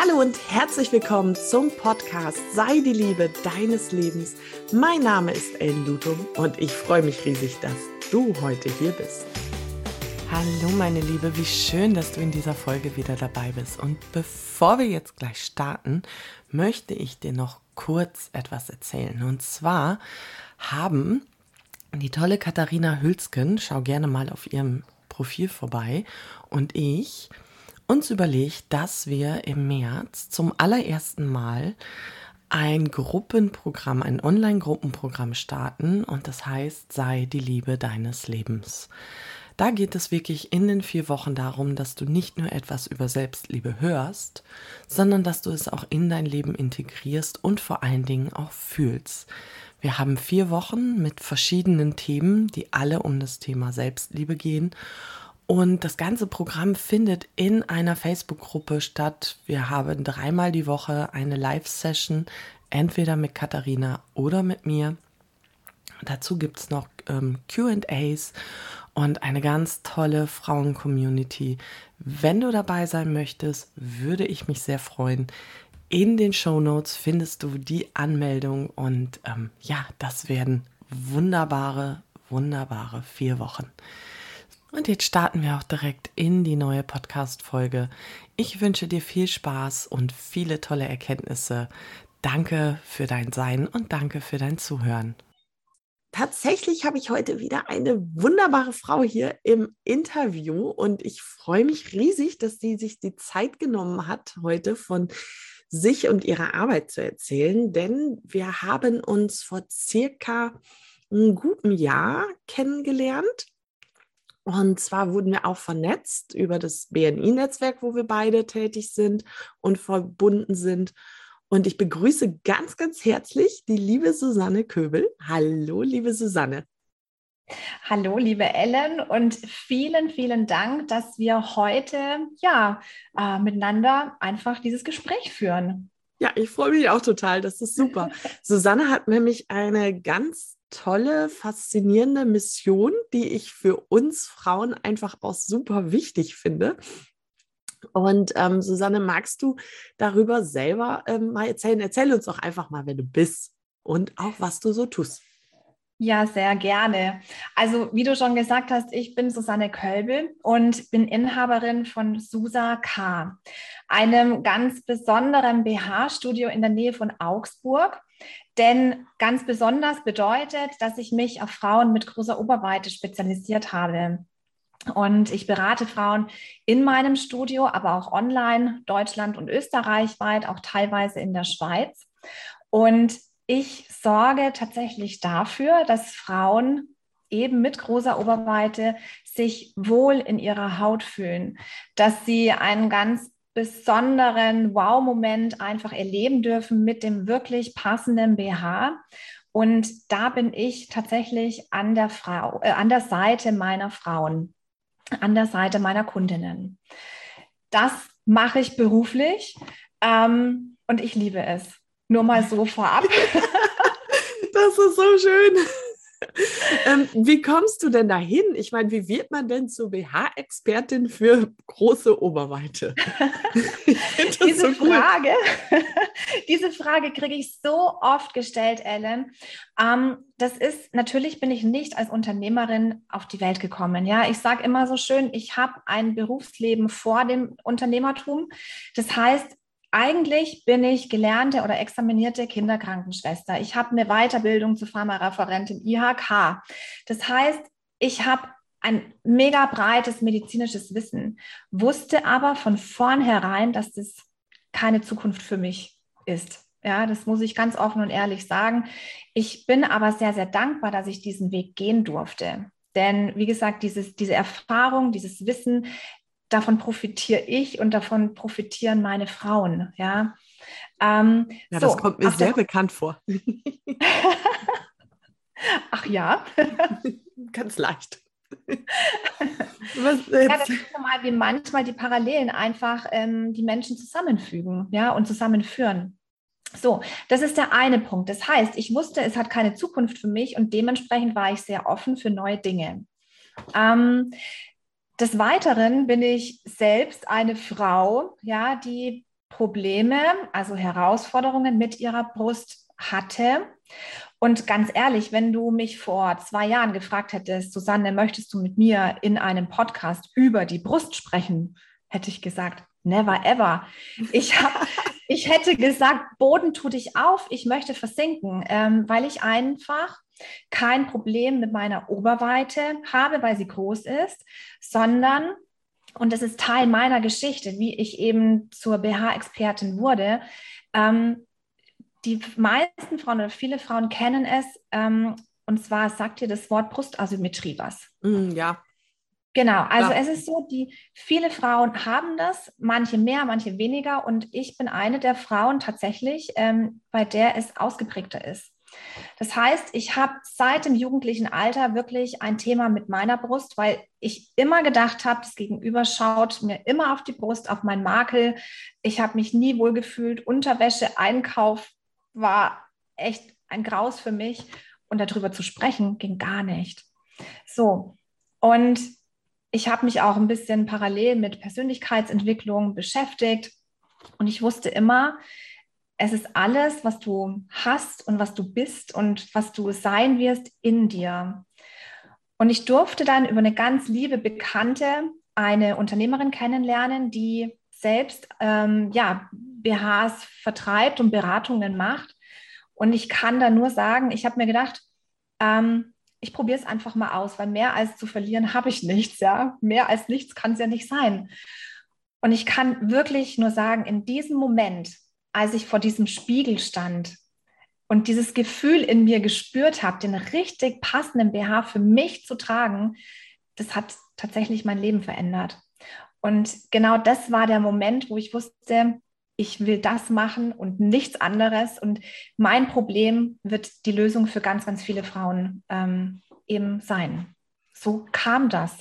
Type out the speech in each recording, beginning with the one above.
Hallo und herzlich willkommen zum Podcast Sei die Liebe deines Lebens. Mein Name ist Ellen Lutum und ich freue mich riesig, dass du heute hier bist. Hallo meine Liebe, wie schön, dass du in dieser Folge wieder dabei bist. Und bevor wir jetzt gleich starten, möchte ich dir noch kurz etwas erzählen. Und zwar haben die tolle Katharina Hülsken, schau gerne mal auf ihrem Profil vorbei, und ich uns überlegt, dass wir im März zum allerersten Mal ein Gruppenprogramm, ein Online-Gruppenprogramm starten und das heißt, sei die Liebe deines Lebens. Da geht es wirklich in den vier Wochen darum, dass du nicht nur etwas über Selbstliebe hörst, sondern dass du es auch in dein Leben integrierst und vor allen Dingen auch fühlst. Wir haben vier Wochen mit verschiedenen Themen, die alle um das Thema Selbstliebe gehen und das ganze Programm findet in einer Facebook-Gruppe statt. Wir haben dreimal die Woche eine Live-Session, entweder mit Katharina oder mit mir. Dazu gibt es noch ähm, QAs und eine ganz tolle Frauen-Community. Wenn du dabei sein möchtest, würde ich mich sehr freuen. In den Show Notes findest du die Anmeldung und ähm, ja, das werden wunderbare, wunderbare vier Wochen. Und jetzt starten wir auch direkt in die neue Podcast-Folge. Ich wünsche dir viel Spaß und viele tolle Erkenntnisse. Danke für dein Sein und danke für dein Zuhören. Tatsächlich habe ich heute wieder eine wunderbare Frau hier im Interview und ich freue mich riesig, dass sie sich die Zeit genommen hat, heute von sich und ihrer Arbeit zu erzählen, denn wir haben uns vor circa einem guten Jahr kennengelernt und zwar wurden wir auch vernetzt über das BNI-Netzwerk, wo wir beide tätig sind und verbunden sind. Und ich begrüße ganz, ganz herzlich die liebe Susanne Köbel. Hallo, liebe Susanne. Hallo, liebe Ellen, und vielen, vielen Dank, dass wir heute ja äh, miteinander einfach dieses Gespräch führen. Ja, ich freue mich auch total. Das ist super. Susanne hat nämlich eine ganz tolle, faszinierende Mission, die ich für uns Frauen einfach auch super wichtig finde. Und ähm, Susanne, magst du darüber selber ähm, mal erzählen? Erzähl uns doch einfach mal, wer du bist und auch was du so tust. Ja, sehr gerne. Also, wie du schon gesagt hast, ich bin Susanne Kölbel und bin Inhaberin von Susa K, einem ganz besonderen BH-Studio in der Nähe von Augsburg. Denn ganz besonders bedeutet, dass ich mich auf Frauen mit großer Oberweite spezialisiert habe. Und ich berate Frauen in meinem Studio, aber auch online, Deutschland und Österreich weit, auch teilweise in der Schweiz. Und ich sorge tatsächlich dafür, dass Frauen eben mit großer Oberweite sich wohl in ihrer Haut fühlen, dass sie einen ganz besonderen Wow-Moment einfach erleben dürfen mit dem wirklich passenden BH. Und da bin ich tatsächlich an der Frau, äh, an der Seite meiner Frauen, an der Seite meiner Kundinnen. Das mache ich beruflich ähm, und ich liebe es. Nur mal so vorab. das ist so schön ähm, wie kommst du denn dahin? Ich meine, wie wird man denn zur BH-Expertin für große Oberweite? diese, so Frage, diese Frage kriege ich so oft gestellt, Ellen. Ähm, das ist, natürlich bin ich nicht als Unternehmerin auf die Welt gekommen. Ja, ich sage immer so schön, ich habe ein Berufsleben vor dem Unternehmertum. Das heißt, eigentlich bin ich gelernte oder examinierte Kinderkrankenschwester. Ich habe eine Weiterbildung zur Pharmareferentin IHK. Das heißt, ich habe ein mega breites medizinisches Wissen, wusste aber von vornherein, dass das keine Zukunft für mich ist. Ja, das muss ich ganz offen und ehrlich sagen. Ich bin aber sehr, sehr dankbar, dass ich diesen Weg gehen durfte. Denn wie gesagt, dieses, diese Erfahrung, dieses Wissen, davon profitiere ich und davon profitieren meine Frauen. Ja, ähm, ja das so, kommt mir sehr bekannt vor. Ach ja. Ganz leicht. Ja, das ist normal, wie manchmal die Parallelen einfach ähm, die Menschen zusammenfügen ja, und zusammenführen. So, das ist der eine Punkt. Das heißt, ich wusste, es hat keine Zukunft für mich und dementsprechend war ich sehr offen für neue Dinge. Ähm, des Weiteren bin ich selbst eine Frau, ja, die Probleme, also Herausforderungen mit ihrer Brust hatte. Und ganz ehrlich, wenn du mich vor zwei Jahren gefragt hättest, Susanne, möchtest du mit mir in einem Podcast über die Brust sprechen, hätte ich gesagt, never ever. Ich, hab, ich hätte gesagt, Boden tu dich auf, ich möchte versinken, ähm, weil ich einfach kein Problem mit meiner Oberweite habe, weil sie groß ist, sondern, und das ist Teil meiner Geschichte, wie ich eben zur BH-Expertin wurde, ähm, die meisten Frauen oder viele Frauen kennen es, ähm, und zwar sagt dir das Wort Brustasymmetrie was. Mm, ja. Genau, also ja. es ist so, die viele Frauen haben das, manche mehr, manche weniger, und ich bin eine der Frauen tatsächlich, ähm, bei der es ausgeprägter ist. Das heißt, ich habe seit dem jugendlichen Alter wirklich ein Thema mit meiner Brust, weil ich immer gedacht habe, das Gegenüber schaut mir immer auf die Brust, auf meinen Makel. Ich habe mich nie wohl gefühlt. Unterwäsche, Einkauf war echt ein Graus für mich. Und darüber zu sprechen, ging gar nicht. So, und ich habe mich auch ein bisschen parallel mit Persönlichkeitsentwicklung beschäftigt. Und ich wusste immer, es ist alles, was du hast und was du bist und was du sein wirst in dir. Und ich durfte dann über eine ganz liebe Bekannte eine Unternehmerin kennenlernen, die selbst ähm, ja, BHs vertreibt und Beratungen macht. Und ich kann da nur sagen, ich habe mir gedacht, ähm, ich probiere es einfach mal aus, weil mehr als zu verlieren habe ich nichts, ja. Mehr als nichts kann es ja nicht sein. Und ich kann wirklich nur sagen, in diesem Moment als ich vor diesem Spiegel stand und dieses Gefühl in mir gespürt habe, den richtig passenden BH für mich zu tragen, das hat tatsächlich mein Leben verändert. Und genau das war der Moment, wo ich wusste, ich will das machen und nichts anderes. Und mein Problem wird die Lösung für ganz, ganz viele Frauen ähm, eben sein. So kam das.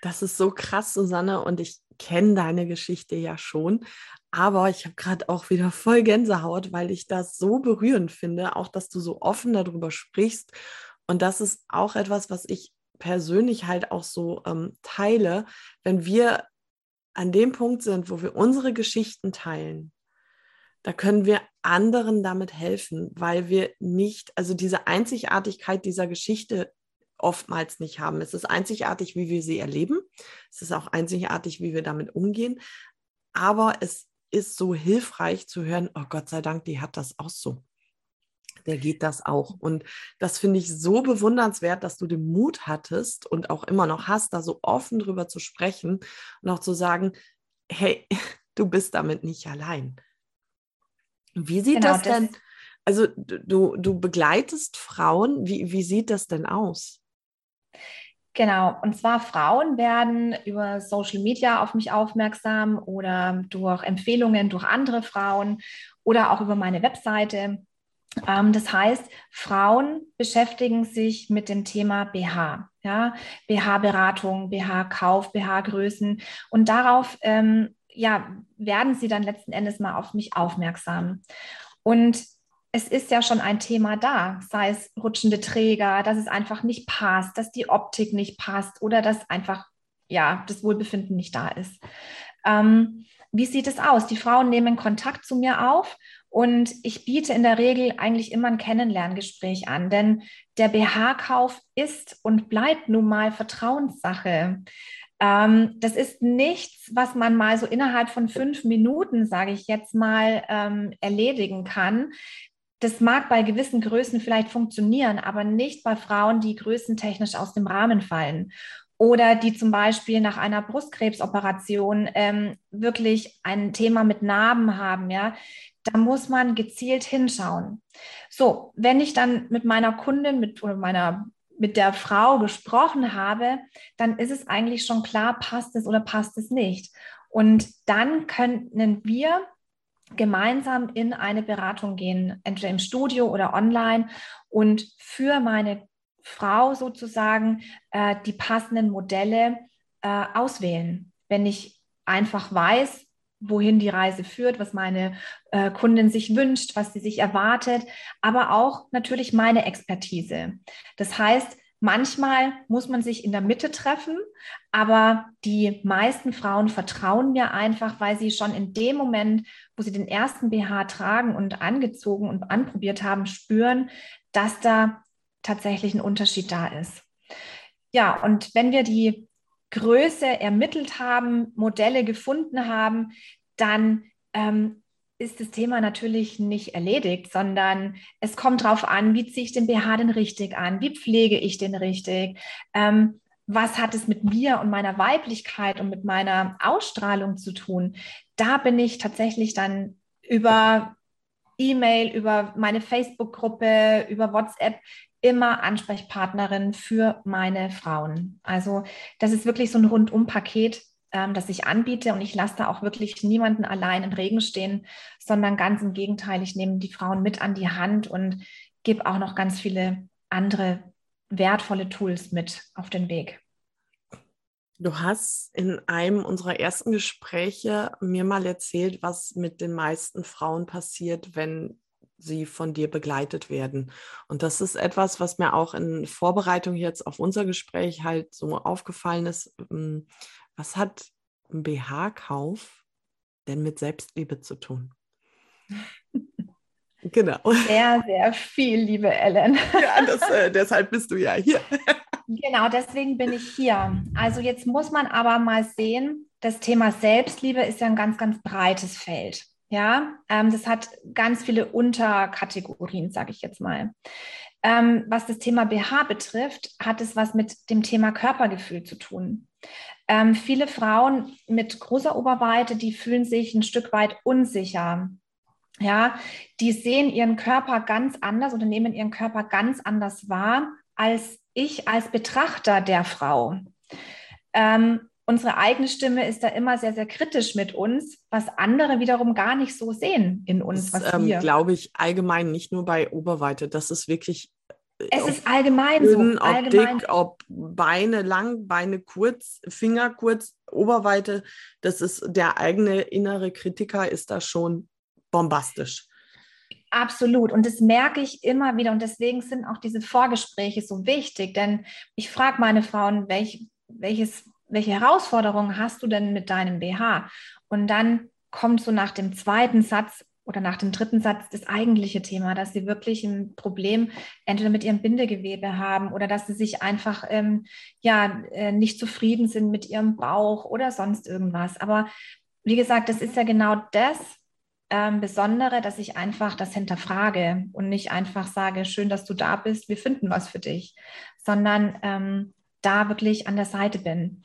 Das ist so krass, Susanne, und ich kenne deine Geschichte ja schon. Aber ich habe gerade auch wieder voll Gänsehaut, weil ich das so berührend finde, auch dass du so offen darüber sprichst. Und das ist auch etwas, was ich persönlich halt auch so ähm, teile, wenn wir an dem Punkt sind, wo wir unsere Geschichten teilen, da können wir anderen damit helfen, weil wir nicht, also diese Einzigartigkeit dieser Geschichte oftmals nicht haben. Es ist einzigartig, wie wir sie erleben. Es ist auch einzigartig, wie wir damit umgehen. Aber es ist so hilfreich zu hören, oh Gott sei Dank, die hat das auch so. Der geht das auch. Und das finde ich so bewundernswert, dass du den Mut hattest und auch immer noch hast, da so offen drüber zu sprechen und auch zu sagen, hey, du bist damit nicht allein. Wie sieht genau, das denn? Also du, du begleitest Frauen, wie, wie sieht das denn aus? Genau, und zwar Frauen werden über Social Media auf mich aufmerksam oder durch Empfehlungen durch andere Frauen oder auch über meine Webseite. Ähm, das heißt, Frauen beschäftigen sich mit dem Thema BH, ja, BH-Beratung, BH-Kauf, BH-Größen und darauf ähm, ja, werden sie dann letzten Endes mal auf mich aufmerksam. Und es ist ja schon ein Thema da, sei es rutschende Träger, dass es einfach nicht passt, dass die Optik nicht passt oder dass einfach ja das Wohlbefinden nicht da ist. Ähm, wie sieht es aus? Die Frauen nehmen Kontakt zu mir auf und ich biete in der Regel eigentlich immer ein Kennenlerngespräch an, denn der BH-Kauf ist und bleibt nun mal Vertrauenssache. Ähm, das ist nichts, was man mal so innerhalb von fünf Minuten, sage ich jetzt mal, ähm, erledigen kann das mag bei gewissen Größen vielleicht funktionieren, aber nicht bei Frauen, die größentechnisch aus dem Rahmen fallen oder die zum Beispiel nach einer Brustkrebsoperation ähm, wirklich ein Thema mit Narben haben, ja, da muss man gezielt hinschauen. So, wenn ich dann mit meiner Kundin mit oder meiner mit der Frau gesprochen habe, dann ist es eigentlich schon klar, passt es oder passt es nicht. Und dann können wir gemeinsam in eine Beratung gehen, entweder im Studio oder online und für meine Frau sozusagen äh, die passenden Modelle äh, auswählen. Wenn ich einfach weiß, wohin die Reise führt, was meine äh, Kundin sich wünscht, was sie sich erwartet, aber auch natürlich meine Expertise. Das heißt, manchmal muss man sich in der Mitte treffen, Aber die meisten Frauen vertrauen mir einfach, weil sie schon in dem Moment, wo sie den ersten BH tragen und angezogen und anprobiert haben, spüren, dass da tatsächlich ein Unterschied da ist. Ja, und wenn wir die Größe ermittelt haben, Modelle gefunden haben, dann ähm, ist das Thema natürlich nicht erledigt, sondern es kommt darauf an, wie ziehe ich den BH denn richtig an, wie pflege ich den richtig, ähm, was hat es mit mir und meiner Weiblichkeit und mit meiner Ausstrahlung zu tun. Da bin ich tatsächlich dann über E-Mail, über meine Facebook-Gruppe, über WhatsApp immer Ansprechpartnerin für meine Frauen. Also das ist wirklich so ein Rundum-Paket, ähm, das ich anbiete und ich lasse da auch wirklich niemanden allein im Regen stehen, sondern ganz im Gegenteil, ich nehme die Frauen mit an die Hand und gebe auch noch ganz viele andere wertvolle Tools mit auf den Weg. Du hast in einem unserer ersten Gespräche mir mal erzählt, was mit den meisten Frauen passiert, wenn sie von dir begleitet werden. Und das ist etwas, was mir auch in Vorbereitung jetzt auf unser Gespräch halt so aufgefallen ist. Ähm, was hat ein BH-Kauf denn mit Selbstliebe zu tun? Genau. Sehr, sehr viel, liebe Ellen. Ja, das, äh, deshalb bist du ja hier. Genau, deswegen bin ich hier. Also jetzt muss man aber mal sehen, das Thema Selbstliebe ist ja ein ganz, ganz breites Feld. Ja, ähm, das hat ganz viele Unterkategorien, sage ich jetzt mal. Ähm, was das Thema BH betrifft, hat es was mit dem Thema Körpergefühl zu tun. Ähm, viele Frauen mit großer Oberweite, die fühlen sich ein Stück weit unsicher. Ja, die sehen ihren Körper ganz anders oder nehmen ihren Körper ganz anders wahr als ich als Betrachter der Frau. Ähm, unsere eigene Stimme ist da immer sehr, sehr kritisch mit uns, was andere wiederum gar nicht so sehen in uns. Das ähm, glaube ich allgemein nicht nur bei Oberweite. Das ist wirklich. Äh, es ist allgemein so. Ob allgemein. dick, ob Beine lang, Beine kurz, Finger kurz, Oberweite. Das ist der eigene innere Kritiker ist da schon bombastisch. Absolut. Und das merke ich immer wieder. Und deswegen sind auch diese Vorgespräche so wichtig. Denn ich frage meine Frauen, welch, welches welche Herausforderungen hast du denn mit deinem BH? Und dann kommt so nach dem zweiten Satz oder nach dem dritten Satz das eigentliche Thema, dass sie wirklich ein Problem entweder mit ihrem Bindegewebe haben oder dass sie sich einfach ähm, ja äh, nicht zufrieden sind mit ihrem Bauch oder sonst irgendwas. Aber wie gesagt, das ist ja genau das ähm, Besondere, dass ich einfach das hinterfrage und nicht einfach sage, schön, dass du da bist, wir finden was für dich, sondern ähm, da wirklich an der Seite bin.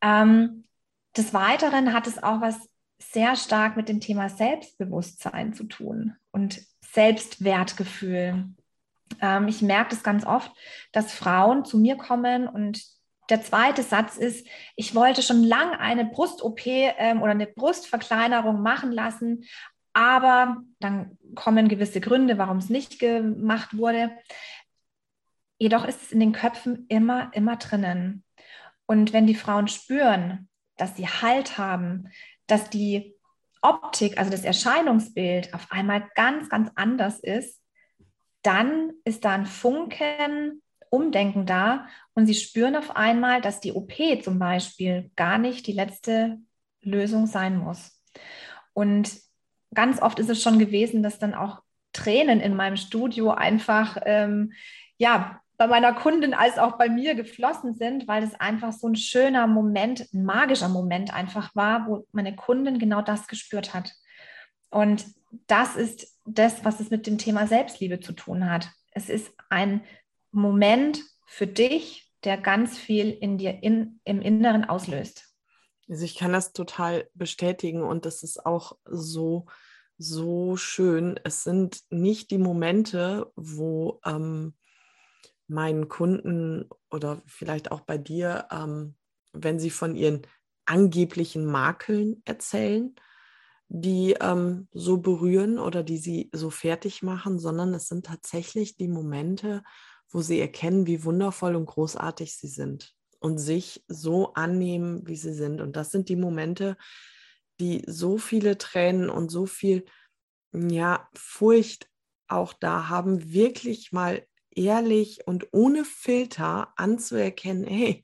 Ähm, des Weiteren hat es auch was sehr stark mit dem Thema Selbstbewusstsein zu tun und Selbstwertgefühl. Ähm, ich merke das ganz oft, dass Frauen zu mir kommen und der zweite Satz ist, ich wollte schon lange eine Brust-OP ähm, oder eine Brustverkleinerung machen lassen, aber dann kommen gewisse Gründe, warum es nicht gemacht wurde. Jedoch ist es in den Köpfen immer, immer drinnen. Und wenn die Frauen spüren, dass sie Halt haben, dass die Optik, also das Erscheinungsbild auf einmal ganz, ganz anders ist, dann ist da ein Funken Umdenken da und sie spüren auf einmal, dass die OP zum Beispiel gar nicht die letzte Lösung sein muss. Und ganz oft ist es schon gewesen, dass dann auch Tränen in meinem Studio einfach ähm, ja bei meiner Kundin als auch bei mir geflossen sind, weil es einfach so ein schöner Moment, ein magischer Moment einfach war, wo meine Kundin genau das gespürt hat. Und das ist das, was es mit dem Thema Selbstliebe zu tun hat. Es ist ein Moment für dich, der ganz viel in dir in, im Inneren auslöst. Also ich kann das total bestätigen und das ist auch so, so schön. Es sind nicht die Momente, wo ähm, meinen Kunden oder vielleicht auch bei dir, ähm, wenn sie von ihren angeblichen Makeln erzählen, die ähm, so berühren oder die sie so fertig machen, sondern es sind tatsächlich die Momente, wo sie erkennen, wie wundervoll und großartig sie sind und sich so annehmen, wie sie sind. Und das sind die Momente, die so viele Tränen und so viel ja, Furcht auch da haben, wirklich mal ehrlich und ohne Filter anzuerkennen, hey,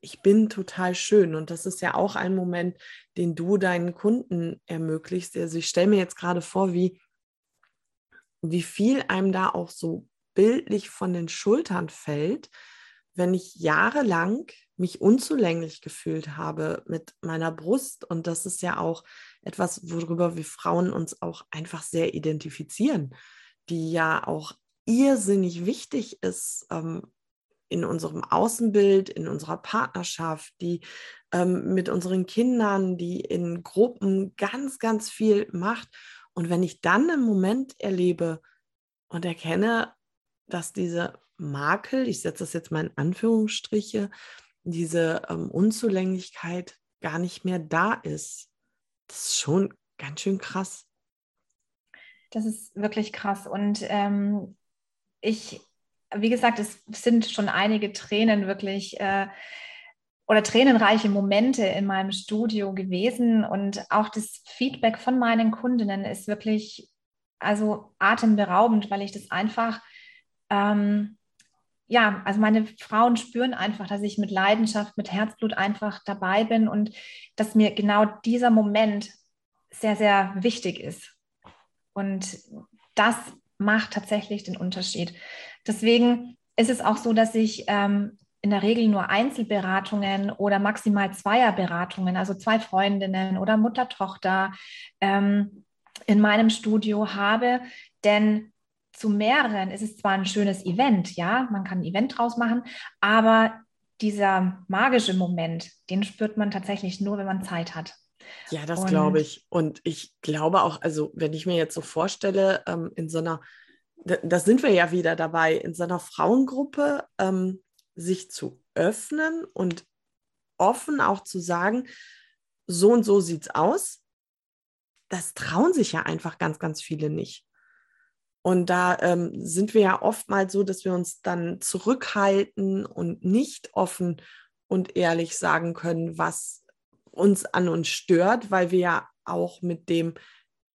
ich bin total schön. Und das ist ja auch ein Moment, den du deinen Kunden ermöglicht. Also ich stelle mir jetzt gerade vor, wie, wie viel einem da auch so bildlich von den Schultern fällt, wenn ich jahrelang mich unzulänglich gefühlt habe mit meiner Brust. Und das ist ja auch etwas, worüber wir Frauen uns auch einfach sehr identifizieren, die ja auch irrsinnig wichtig ist, ähm, in unserem Außenbild, in unserer Partnerschaft, die ähm, mit unseren Kindern, die in Gruppen ganz, ganz viel macht. Und wenn ich dann einen Moment erlebe und erkenne, dass diese Makel, ich setze das jetzt mal in Anführungsstriche, diese ähm, Unzulänglichkeit gar nicht mehr da ist, das ist schon ganz schön krass. Das ist wirklich krass. Und ähm, ich wie gesagt, es sind schon einige Tränen wirklich äh, oder tränenreiche Momente in meinem Studio gewesen und auch das Feedback von meinen Kundinnen ist wirklich also atemberaubend, weil ich das einfach ähm, ja, also meine Frauen spüren einfach, dass ich mit Leidenschaft, mit Herzblut einfach dabei bin und dass mir genau dieser Moment sehr, sehr wichtig ist. Und das macht tatsächlich den Unterschied. Deswegen ist es auch so, dass ich ähm, in der Regel nur Einzelberatungen oder maximal Zweierberatungen, also zwei Freundinnen oder Mutter-Tochter ähm, in meinem Studio habe. Denn zu mehreren ist es zwar ein schönes Event, ja, man kann ein Event draus machen, aber dieser magische Moment, den spürt man tatsächlich nur, wenn man Zeit hat. Ja, das glaube ich. Und ich glaube auch, also wenn ich mir jetzt so vorstelle, ähm, in so einer da sind wir ja wieder dabei, in so einer Frauengruppe ähm, sich zu öffnen und offen auch zu sagen, so und so sieht es aus. Das trauen sich ja einfach ganz, ganz viele nicht. Und da ähm, sind wir ja oftmals so, dass wir uns dann zurückhalten und nicht offen und ehrlich sagen können, was uns an uns stört, weil wir ja auch mit dem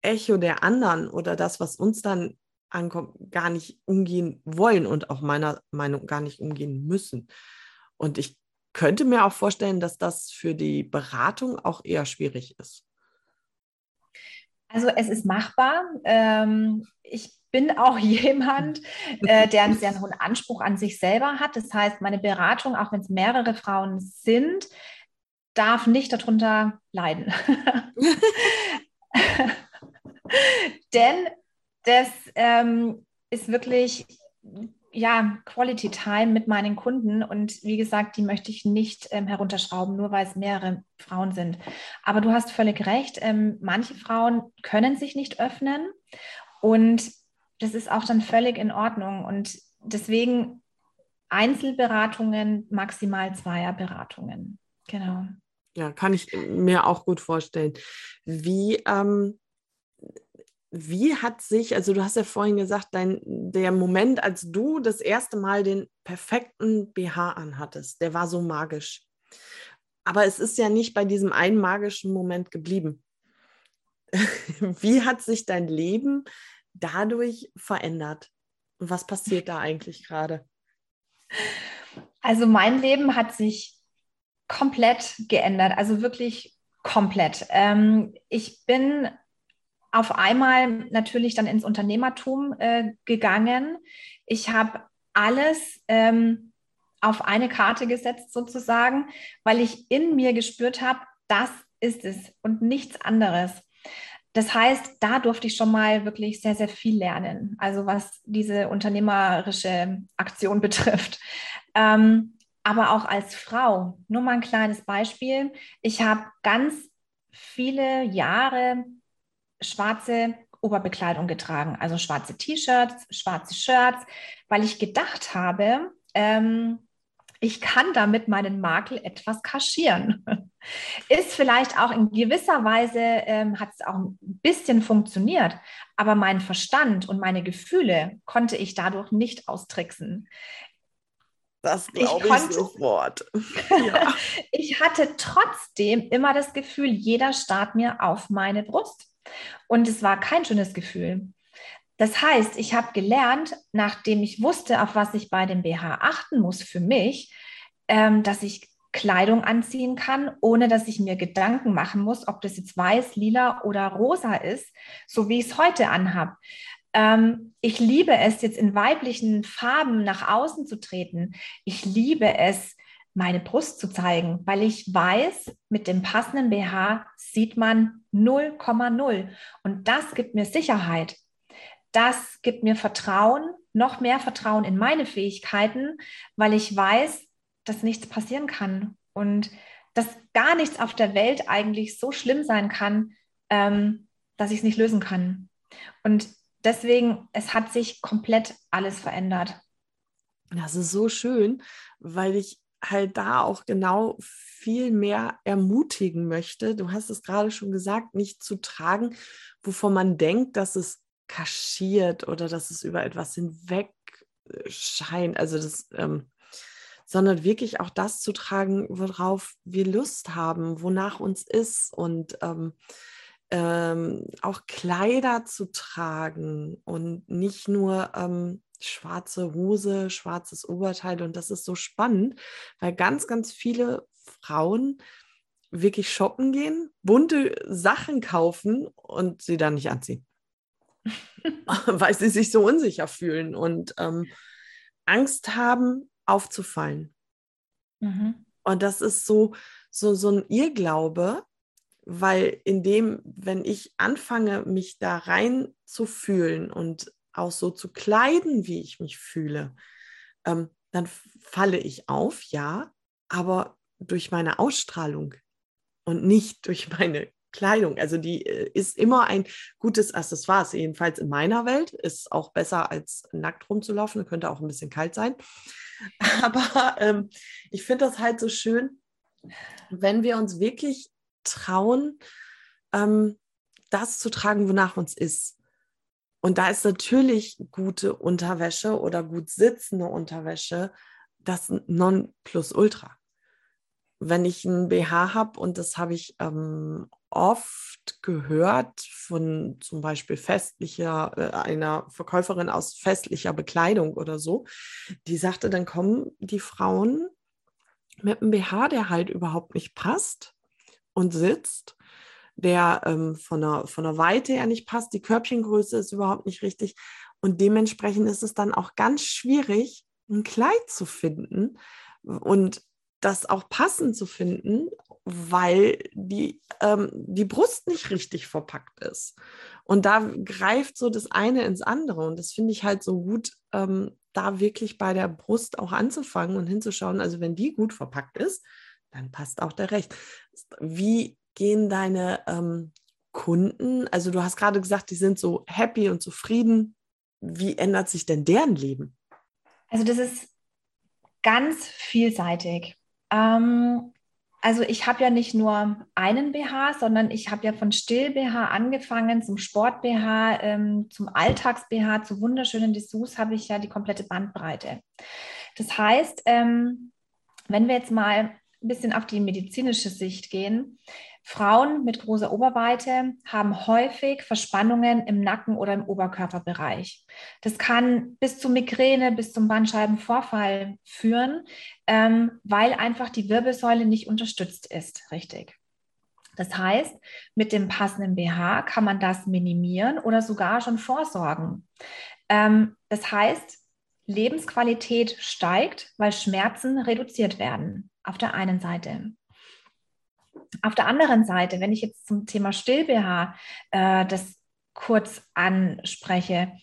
Echo der anderen oder das, was uns dann ankommt, gar nicht umgehen wollen und auch meiner Meinung gar nicht umgehen müssen. Und ich könnte mir auch vorstellen, dass das für die Beratung auch eher schwierig ist. Also es ist machbar. Ähm, ich bin auch jemand, äh, der einen sehr hohen Anspruch an sich selber hat. Das heißt, meine Beratung, auch wenn es mehrere Frauen sind, darf nicht darunter leiden. Denn das ähm, ist wirklich ja, Quality Time mit meinen Kunden. Und wie gesagt, die möchte ich nicht ähm, herunterschrauben, nur weil es mehrere Frauen sind. Aber du hast völlig recht. Ähm, manche Frauen können sich nicht öffnen. Und das ist auch dann völlig in Ordnung. Und deswegen Einzelberatungen, maximal Zweierberatungen. Genau. Ja, kann ich mir auch gut vorstellen. Wie ähm, wie hat sich, also du hast ja vorhin gesagt, dein, der Moment, als du das erste Mal den perfekten BH anhattest, der war so magisch. Aber es ist ja nicht bei diesem einen magischen Moment geblieben. wie hat sich dein Leben dadurch verändert? Und was passiert da eigentlich gerade? Also mein Leben hat sich komplett geändert, also wirklich komplett. Ähm, ich bin auf einmal natürlich dann ins Unternehmertum äh, gegangen. Ich habe alles ähm, auf eine Karte gesetzt sozusagen, weil ich in mir gespürt habe, das ist es und nichts anderes. Das heißt, da durfte ich schon mal wirklich sehr, sehr viel lernen, also was diese unternehmerische Aktion betrifft. Ähm, aber auch als Frau, nur mal ein kleines Beispiel. Ich habe ganz viele Jahre schwarze Oberbekleidung getragen, also schwarze T-Shirts, schwarze Shirts, weil ich gedacht habe, ähm, ich kann damit meinen Makel etwas kaschieren. Ist vielleicht auch in gewisser Weise, ähm, hat es auch ein bisschen funktioniert, aber mein Verstand und meine Gefühle konnte ich dadurch nicht austricksen. Das glaube ich, ich sofort. ja. ich hatte trotzdem immer das Gefühl, jeder starrt mir auf meine Brust. Und es war kein schönes Gefühl. Das heißt, ich habe gelernt, nachdem ich wusste, auf was ich bei dem BH achten muss für mich, ähm, dass ich Kleidung anziehen kann, ohne dass ich mir Gedanken machen muss, ob das jetzt weiß, lila oder rosa ist, so wie ich es heute anhabe. Ähm, ich liebe es, jetzt in weiblichen Farben nach außen zu treten. Ich liebe es, meine Brust zu zeigen, weil ich weiß, mit dem passenden BH sieht man 0,0. Und das gibt mir Sicherheit. Das gibt mir Vertrauen, noch mehr Vertrauen in meine Fähigkeiten, weil ich weiß, dass nichts passieren kann und dass gar nichts auf der Welt eigentlich so schlimm sein kann, ähm, dass ich es nicht lösen kann. Und deswegen, es hat sich komplett alles verändert. Das ist so schön, weil ich halt da auch genau viel mehr ermutigen möchte. Du hast es gerade schon gesagt, nicht zu tragen, wovon man denkt, dass es kaschiert oder dass es über etwas hinweg äh, scheint. Also das, ähm, sondern wirklich auch das zu tragen, worauf wir Lust haben, wonach uns ist und ähm, ähm, auch Kleider zu tragen und nicht nur ähm, schwarze Hose, schwarzes Oberteil. Und das ist so spannend, weil ganz, ganz viele Frauen wirklich shoppen gehen, bunte Sachen kaufen und sie dann nicht anziehen. weil sie sich so unsicher fühlen und ähm, Angst haben, aufzufallen. Mhm. Und das ist so, so, so ein Irrglaube, weil in dem, wenn ich anfange, mich da rein zu fühlen und auch so zu kleiden, wie ich mich fühle, ähm, dann falle ich auf, ja, aber durch meine Ausstrahlung und nicht durch meine Kleidung. Also die äh, ist immer ein gutes Accessoire, jedenfalls in meiner Welt. Ist auch besser als nackt rumzulaufen, könnte auch ein bisschen kalt sein. Aber ähm, ich finde das halt so schön, wenn wir uns wirklich trauen, ähm, das zu tragen, wonach uns ist. Und da ist natürlich gute Unterwäsche oder gut sitzende Unterwäsche das Nonplusultra. Wenn ich ein BH habe, und das habe ich ähm, oft gehört von zum Beispiel festlicher, äh, einer Verkäuferin aus festlicher Bekleidung oder so, die sagte, dann kommen die Frauen mit einem BH, der halt überhaupt nicht passt und sitzt der ähm, von, der, von der Weite her nicht passt, die Körbchengröße ist überhaupt nicht richtig. Und dementsprechend ist es dann auch ganz schwierig, ein Kleid zu finden und das auch passend zu finden, weil die, ähm, die Brust nicht richtig verpackt ist. Und da greift so das eine ins andere. Und das finde ich halt so gut, ähm, da wirklich bei der Brust auch anzufangen und hinzuschauen. Also wenn die gut verpackt ist, dann passt auch der Recht. Wie gehen deine ähm, Kunden, also du hast gerade gesagt, die sind so happy und zufrieden. Wie ändert sich denn deren Leben? Also das ist ganz vielseitig. Ähm, also ich habe ja nicht nur einen BH, sondern ich habe ja von Still-BH angefangen zum Sport-BH, ähm, zum Alltags-BH, zu wunderschönen Dessous habe ich ja die komplette Bandbreite. Das heißt, ähm, wenn wir jetzt mal ein bisschen auf die medizinische Sicht gehen, Frauen mit großer Oberweite haben häufig Verspannungen im Nacken oder im Oberkörperbereich. Das kann bis zu Migräne, bis zum Bandscheibenvorfall führen, ähm, weil einfach die Wirbelsäule nicht unterstützt ist, richtig. Das heißt, mit dem passenden BH kann man das minimieren oder sogar schon vorsorgen. Ähm, das heißt, Lebensqualität steigt, weil Schmerzen reduziert werden, auf der einen Seite. Auf der anderen Seite, wenn ich jetzt zum Thema Still-BH äh, das kurz anspreche,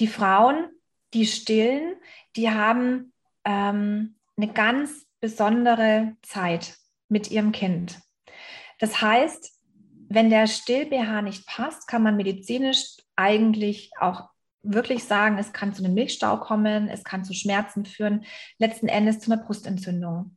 die Frauen, die stillen, die haben ähm, eine ganz besondere Zeit mit ihrem Kind. Das heißt, wenn der Still-BH nicht passt, kann man medizinisch eigentlich auch wirklich sagen, es kann zu einem Milchstau kommen, es kann zu Schmerzen führen, letzten Endes zu einer Brustentzündung.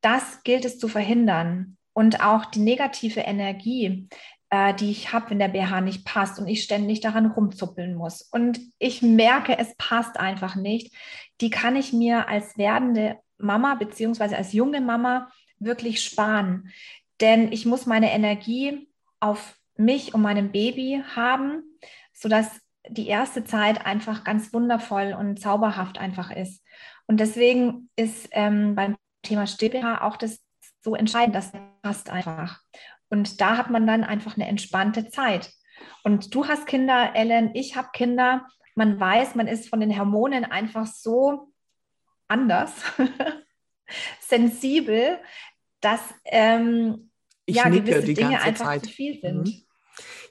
Das gilt es zu verhindern und auch die negative Energie, äh, die ich habe, wenn der BH nicht passt und ich ständig daran rumzuppeln muss. Und ich merke, es passt einfach nicht. Die kann ich mir als werdende Mama beziehungsweise als junge Mama wirklich sparen. Denn ich muss meine Energie auf mich und meinem Baby haben, sodass die erste Zeit einfach ganz wundervoll und zauberhaft einfach ist. Und deswegen ist ähm, beim Thema Still-BH auch das so entscheidend, das passt einfach. Und da hat man dann einfach eine entspannte Zeit. Und du hast Kinder, Ellen, ich habe Kinder. Man weiß, man ist von den Hormonen einfach so anders, sensibel, dass ähm, ja, gewisse Dinge einfach Zeit. zu viel sind. Mhm.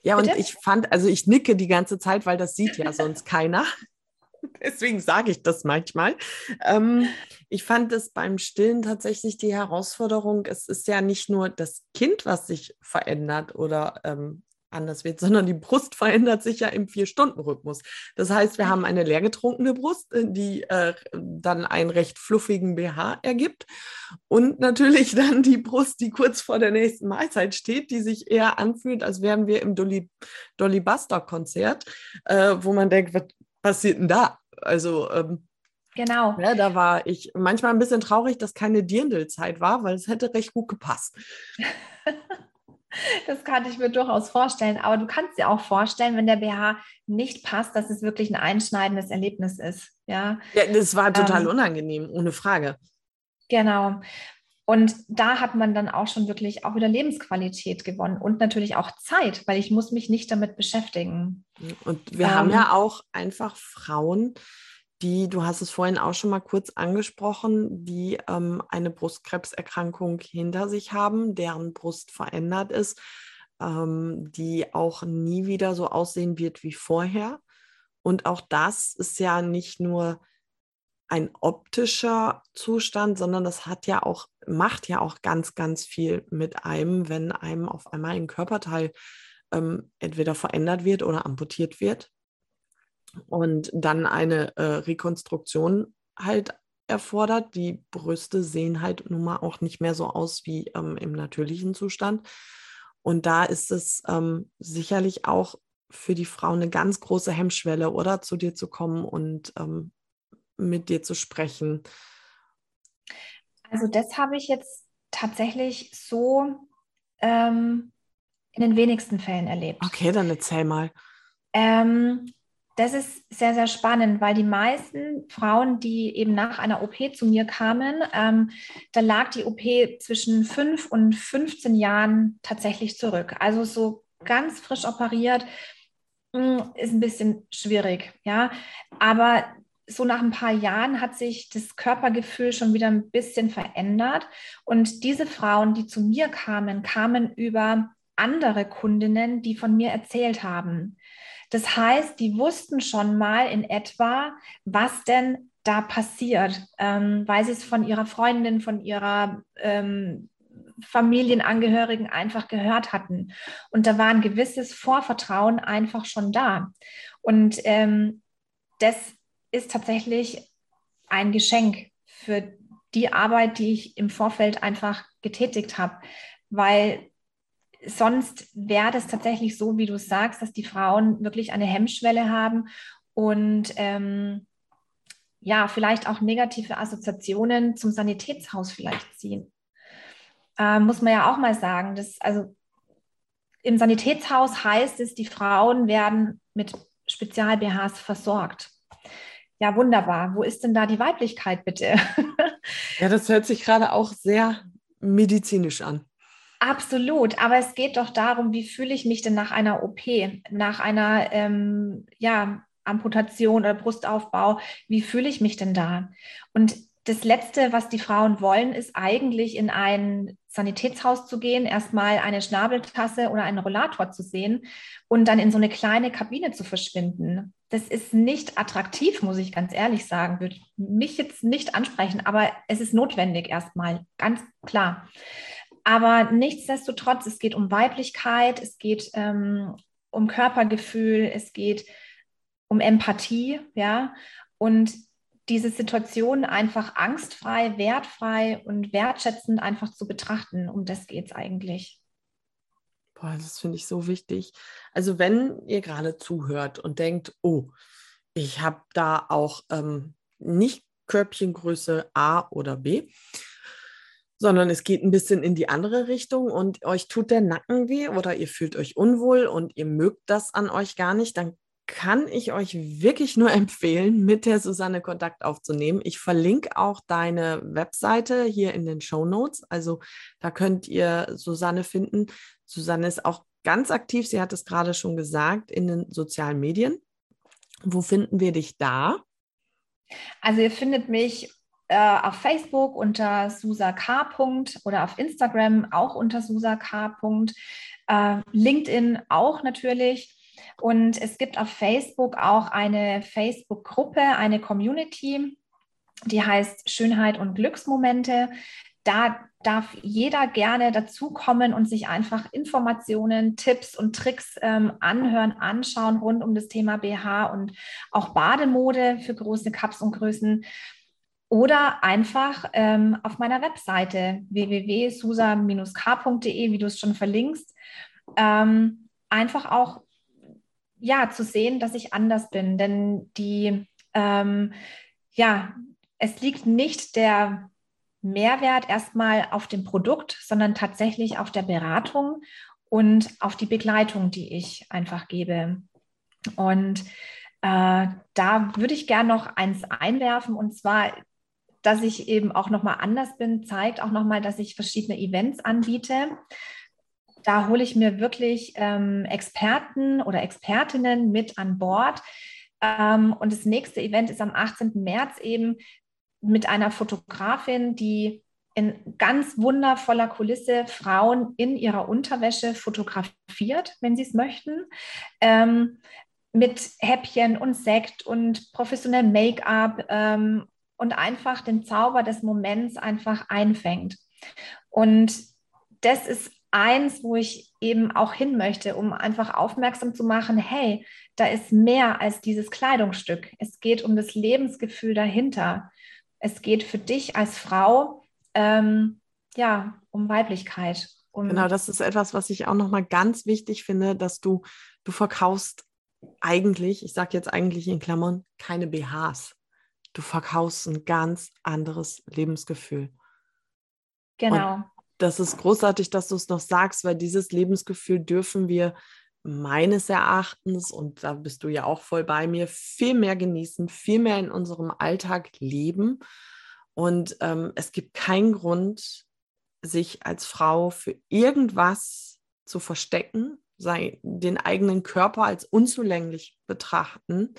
Ja, Bitte? und ich fand, also ich nicke die ganze Zeit, weil das sieht ja sonst keiner. Deswegen sage ich das manchmal. Ähm, ich fand es beim Stillen tatsächlich die Herausforderung, es ist ja nicht nur das Kind, was sich verändert oder ähm, anders wird, sondern die Brust verändert sich ja im Vier-Stunden-Rhythmus. Das heißt, wir haben eine leergetrunkene Brust, äh, die äh, dann einen recht fluffigen BH ergibt und natürlich dann die Brust, die kurz vor der nächsten Mahlzeit steht, die sich eher anfühlt, als wären wir im Dolly, Dolly Buster-Konzert, äh, wo man denkt, was passiert denn da? Also ähm, Genau. Ja, da war ich manchmal ein bisschen traurig, dass keine Dirndl-Zeit war, weil es hätte recht gut gepasst. Das kann ich mir durchaus vorstellen. Aber du kannst dir auch vorstellen, wenn der BH nicht passt, dass es wirklich ein einschneidendes Erlebnis ist. Ja, ja das war total ähm, unangenehm, ohne Frage. Genau. Und da hat man dann auch schon wirklich auch wieder Lebensqualität gewonnen und natürlich auch Zeit, weil ich muss mich nicht damit beschäftigen. Und wir ähm, haben ja auch einfach Frauen, die, du hast es vorhin auch schon mal kurz angesprochen, die ähm, eine Brustkrebserkrankung hinter sich haben, deren Brust verändert ist, ähm, die auch nie wieder so aussehen wird wie vorher. Und auch das ist ja nicht nur ein optischer Zustand, sondern das hat ja auch, macht ja auch ganz, ganz viel mit einem, wenn einem auf einmal ein Körperteil ähm, entweder verändert wird oder amputiert wird und dann eine äh, Rekonstruktion halt erfordert. Die Brüste sehen halt nun mal auch nicht mehr so aus wie ähm, im natürlichen Zustand. Und da ist es ähm, sicherlich auch für die Frau eine ganz große Hemmschwelle, oder zu dir zu kommen und ähm, mit dir zu sprechen. Also das habe ich jetzt tatsächlich so ähm, in den wenigsten Fällen erlebt. Okay, dann erzähl mal. Ähm, das ist sehr, sehr spannend, weil die meisten Frauen, die eben nach einer OP zu mir kamen, ähm, da lag die OP zwischen fünf und 15 Jahren tatsächlich zurück. Also so ganz frisch operiert mh, hm, ist ein bisschen schwierig, ja. Aber so nach ein paar Jahren hat sich das Körpergefühl schon wieder ein bisschen verändert. Und diese Frauen, die zu mir kamen, kamen über andere Kundinnen, die von mir erzählt haben. Das heißt, die wussten schon mal in etwa, was denn da passiert, ähm, weil sie es von ihrer Freundin, von ihrer ähm, Familienangehörigen einfach gehört hatten. Und da war ein gewisses Vorvertrauen einfach schon da. Und ähm, das ist tatsächlich ein Geschenk für die Arbeit, die ich im Vorfeld einfach getätigt habe, weil sonst wäre das tatsächlich so, wie du sagst, dass die Frauen wirklich eine Hemmschwelle haben und ähm, ja, vielleicht auch negative Assoziationen zum Sanitätshaus vielleicht ziehen. Ähm, muss man ja auch mal sagen, dass also im Sanitätshaus heißt es, die Frauen werden mit Spezial-BHs versorgt. Ja, wunderbar. Wo ist denn da die Weiblichkeit bitte? ja, das hört sich gerade auch sehr medizinisch an. Absolut, aber es geht doch darum, wie fühle ich mich denn nach einer OP, nach einer ähm, ja, Amputation oder Brustaufbau, wie fühle ich mich denn da? Und das Letzte, was die Frauen wollen, ist eigentlich in ein Sanitätshaus zu gehen, erstmal eine Schnabeltasse oder einen Rollator zu sehen und dann in so eine kleine Kabine zu verschwinden. Das ist nicht attraktiv, muss ich ganz ehrlich sagen. Würde mich jetzt nicht ansprechen, aber es ist notwendig erstmal, ganz klar. Aber nichtsdestotrotz, es geht um Weiblichkeit, es geht ähm, um Körpergefühl, es geht um Empathie, ja. Und diese Situation einfach angstfrei, wertfrei und wertschätzend einfach zu betrachten. Um das geht es eigentlich. Boah, das finde ich so wichtig. Also wenn ihr gerade zuhört und denkt, oh, ich habe da auch ähm, nicht Körbchengröße A oder B, sondern es geht ein bisschen in die andere Richtung und euch tut der Nacken weh oder ihr fühlt euch unwohl und ihr mögt das an euch gar nicht, dann kann ich euch wirklich nur empfehlen, mit der Susanne Kontakt aufzunehmen. Ich verlinke auch deine Webseite hier in den Show Notes. Also da könnt ihr Susanne finden. Susanne ist auch ganz aktiv, sie hat es gerade schon gesagt, in den sozialen Medien. Wo finden wir dich da? Also ihr findet mich äh, auf Facebook unter Susa K. oder auf Instagram auch unter Susa K. Äh, LinkedIn auch natürlich. Und es gibt auf Facebook auch eine Facebook-Gruppe, eine Community, die heißt Schönheit und Glücksmomente. Da darf jeder gerne dazukommen und sich einfach Informationen, Tipps und Tricks ähm, anhören, anschauen rund um das Thema BH und auch Bademode für große Cups und Größen. Oder einfach ähm, auf meiner Webseite www.susa-k.de, wie du es schon verlinkst, ähm, einfach auch ja, zu sehen, dass ich anders bin. Denn die, ähm, ja, es liegt nicht der Mehrwert erstmal auf dem Produkt, sondern tatsächlich auf der Beratung und auf die Begleitung, die ich einfach gebe. Und äh, da würde ich gerne noch eins einwerfen und zwar, dass ich eben auch nochmal anders bin, zeigt auch nochmal, dass ich verschiedene Events anbiete. Da hole ich mir wirklich ähm, Experten oder Expertinnen mit an Bord. Ähm, und das nächste Event ist am 18. März eben mit einer Fotografin, die in ganz wundervoller Kulisse Frauen in ihrer Unterwäsche fotografiert, wenn sie es möchten. Ähm, mit Häppchen und Sekt und professionellem Make-up ähm, und einfach den Zauber des Moments einfach einfängt. Und das ist eins, wo ich eben auch hin möchte, um einfach aufmerksam zu machen, hey, da ist mehr als dieses Kleidungsstück. Es geht um das Lebensgefühl dahinter. Es geht für dich als Frau ähm, ja um Weiblichkeit. Um genau, das ist etwas, was ich auch nochmal ganz wichtig finde, dass du, du verkaufst eigentlich, ich sage jetzt eigentlich in Klammern, keine BHs. Du verkaufst ein ganz anderes Lebensgefühl. Genau. Und das ist großartig, dass du es noch sagst, weil dieses Lebensgefühl dürfen wir meines Erachtens, und da bist du ja auch voll bei mir, viel mehr genießen, viel mehr in unserem Alltag leben. Und ähm, es gibt keinen Grund, sich als Frau für irgendwas zu verstecken, sei, den eigenen Körper als unzulänglich betrachten.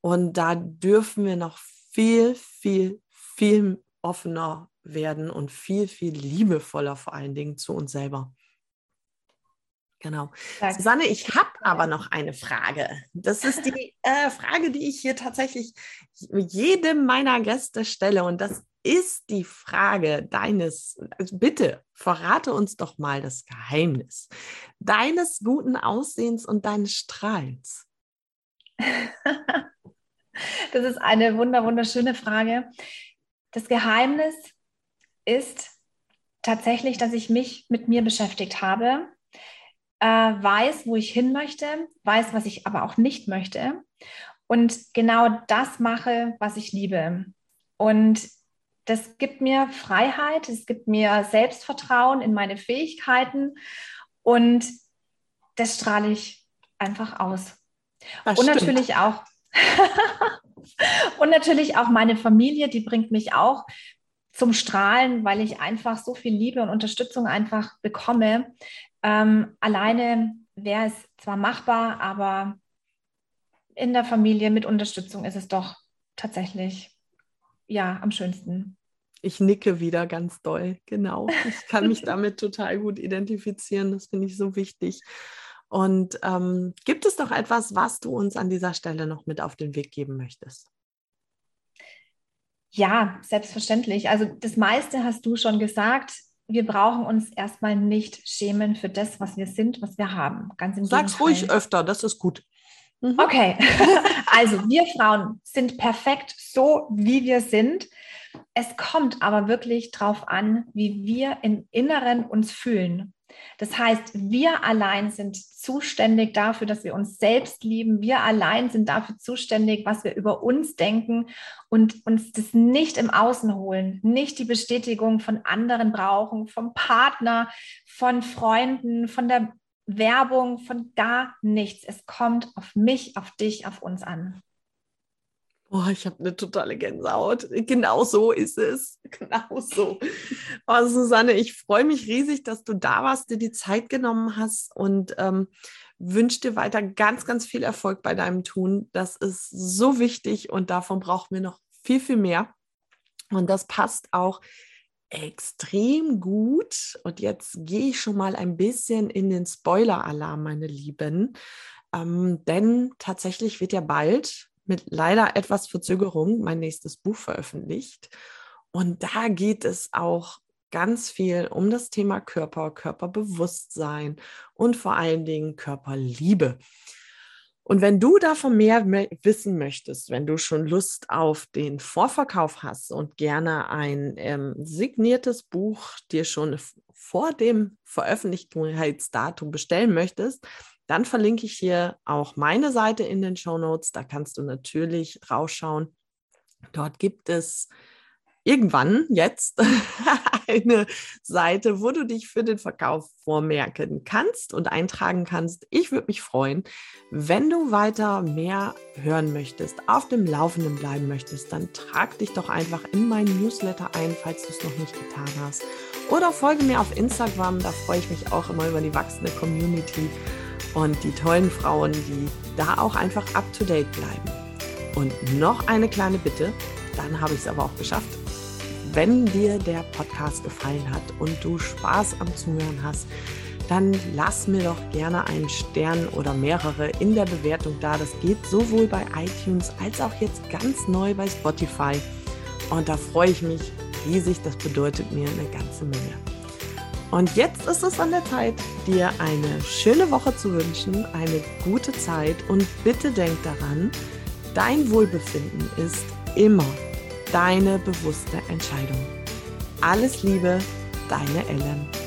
Und da dürfen wir noch viel, viel, viel offener werden und viel, viel liebevoller vor allen Dingen zu uns selber. Genau. Danke. Susanne, ich habe aber noch eine Frage. Das ist die äh, Frage, die ich hier tatsächlich jedem meiner Gäste stelle. Und das ist die Frage deines, also bitte verrate uns doch mal das Geheimnis deines guten Aussehens und deines Strahlens. das ist eine wunder, wunderschöne Frage. Das Geheimnis ist tatsächlich, dass ich mich mit mir beschäftigt habe, äh, weiß, wo ich hin möchte, weiß, was ich aber auch nicht möchte und genau das mache, was ich liebe. Und das gibt mir Freiheit, es gibt mir Selbstvertrauen in meine Fähigkeiten und das strahle ich einfach aus. Das und stimmt. natürlich auch und natürlich auch meine Familie, die bringt mich auch zum Strahlen, weil ich einfach so viel Liebe und Unterstützung einfach bekomme. Ähm, alleine wäre es zwar machbar, aber in der Familie mit Unterstützung ist es doch tatsächlich ja am schönsten. Ich nicke wieder ganz doll, genau. Ich kann mich damit total gut identifizieren. Das finde ich so wichtig. Und ähm, gibt es doch etwas, was du uns an dieser Stelle noch mit auf den Weg geben möchtest? Ja, selbstverständlich. Also das meiste hast du schon gesagt. Wir brauchen uns erstmal nicht schämen für das, was wir sind, was wir haben. Ganz im Sag's Gegenteil. ruhig öfter, das ist gut. Mhm. Okay, also wir Frauen sind perfekt so, wie wir sind. Es kommt aber wirklich darauf an, wie wir im Inneren uns fühlen. Das heißt, wir allein sind zuständig dafür, dass wir uns selbst lieben. Wir allein sind dafür zuständig, was wir über uns denken und uns das nicht im Außen holen, nicht die Bestätigung von anderen brauchen, vom Partner, von Freunden, von der Werbung, von gar nichts. Es kommt auf mich, auf dich, auf uns an. Oh, ich habe eine totale Gänsehaut. Genau so ist es. Genau so. Oh, Susanne, ich freue mich riesig, dass du da warst, dir die Zeit genommen hast und ähm, wünsche dir weiter ganz, ganz viel Erfolg bei deinem Tun. Das ist so wichtig und davon brauchen wir noch viel, viel mehr. Und das passt auch extrem gut. Und jetzt gehe ich schon mal ein bisschen in den Spoiler-Alarm, meine Lieben. Ähm, denn tatsächlich wird ja bald mit leider etwas Verzögerung mein nächstes Buch veröffentlicht. Und da geht es auch ganz viel um das Thema Körper, Körperbewusstsein und vor allen Dingen Körperliebe. Und wenn du davon mehr wissen möchtest, wenn du schon Lust auf den Vorverkauf hast und gerne ein ähm, signiertes Buch dir schon vor dem Veröffentlichungsdatum bestellen möchtest, dann verlinke ich hier auch meine Seite in den Show Notes. Da kannst du natürlich rausschauen. Dort gibt es irgendwann jetzt eine Seite, wo du dich für den Verkauf vormerken kannst und eintragen kannst. Ich würde mich freuen, wenn du weiter mehr hören möchtest, auf dem Laufenden bleiben möchtest, dann trag dich doch einfach in meinen Newsletter ein, falls du es noch nicht getan hast. Oder folge mir auf Instagram, da freue ich mich auch immer über die wachsende Community und die tollen Frauen, die da auch einfach up-to-date bleiben. Und noch eine kleine Bitte, dann habe ich es aber auch geschafft. Wenn dir der Podcast gefallen hat und du Spaß am Zuhören hast, dann lass mir doch gerne einen Stern oder mehrere in der Bewertung da. Das geht sowohl bei iTunes als auch jetzt ganz neu bei Spotify. Und da freue ich mich riesig. Das bedeutet mir eine ganze Menge. Und jetzt ist es an der Zeit, dir eine schöne Woche zu wünschen, eine gute Zeit und bitte denk daran, dein Wohlbefinden ist immer deine bewusste Entscheidung. Alles Liebe, deine Ellen.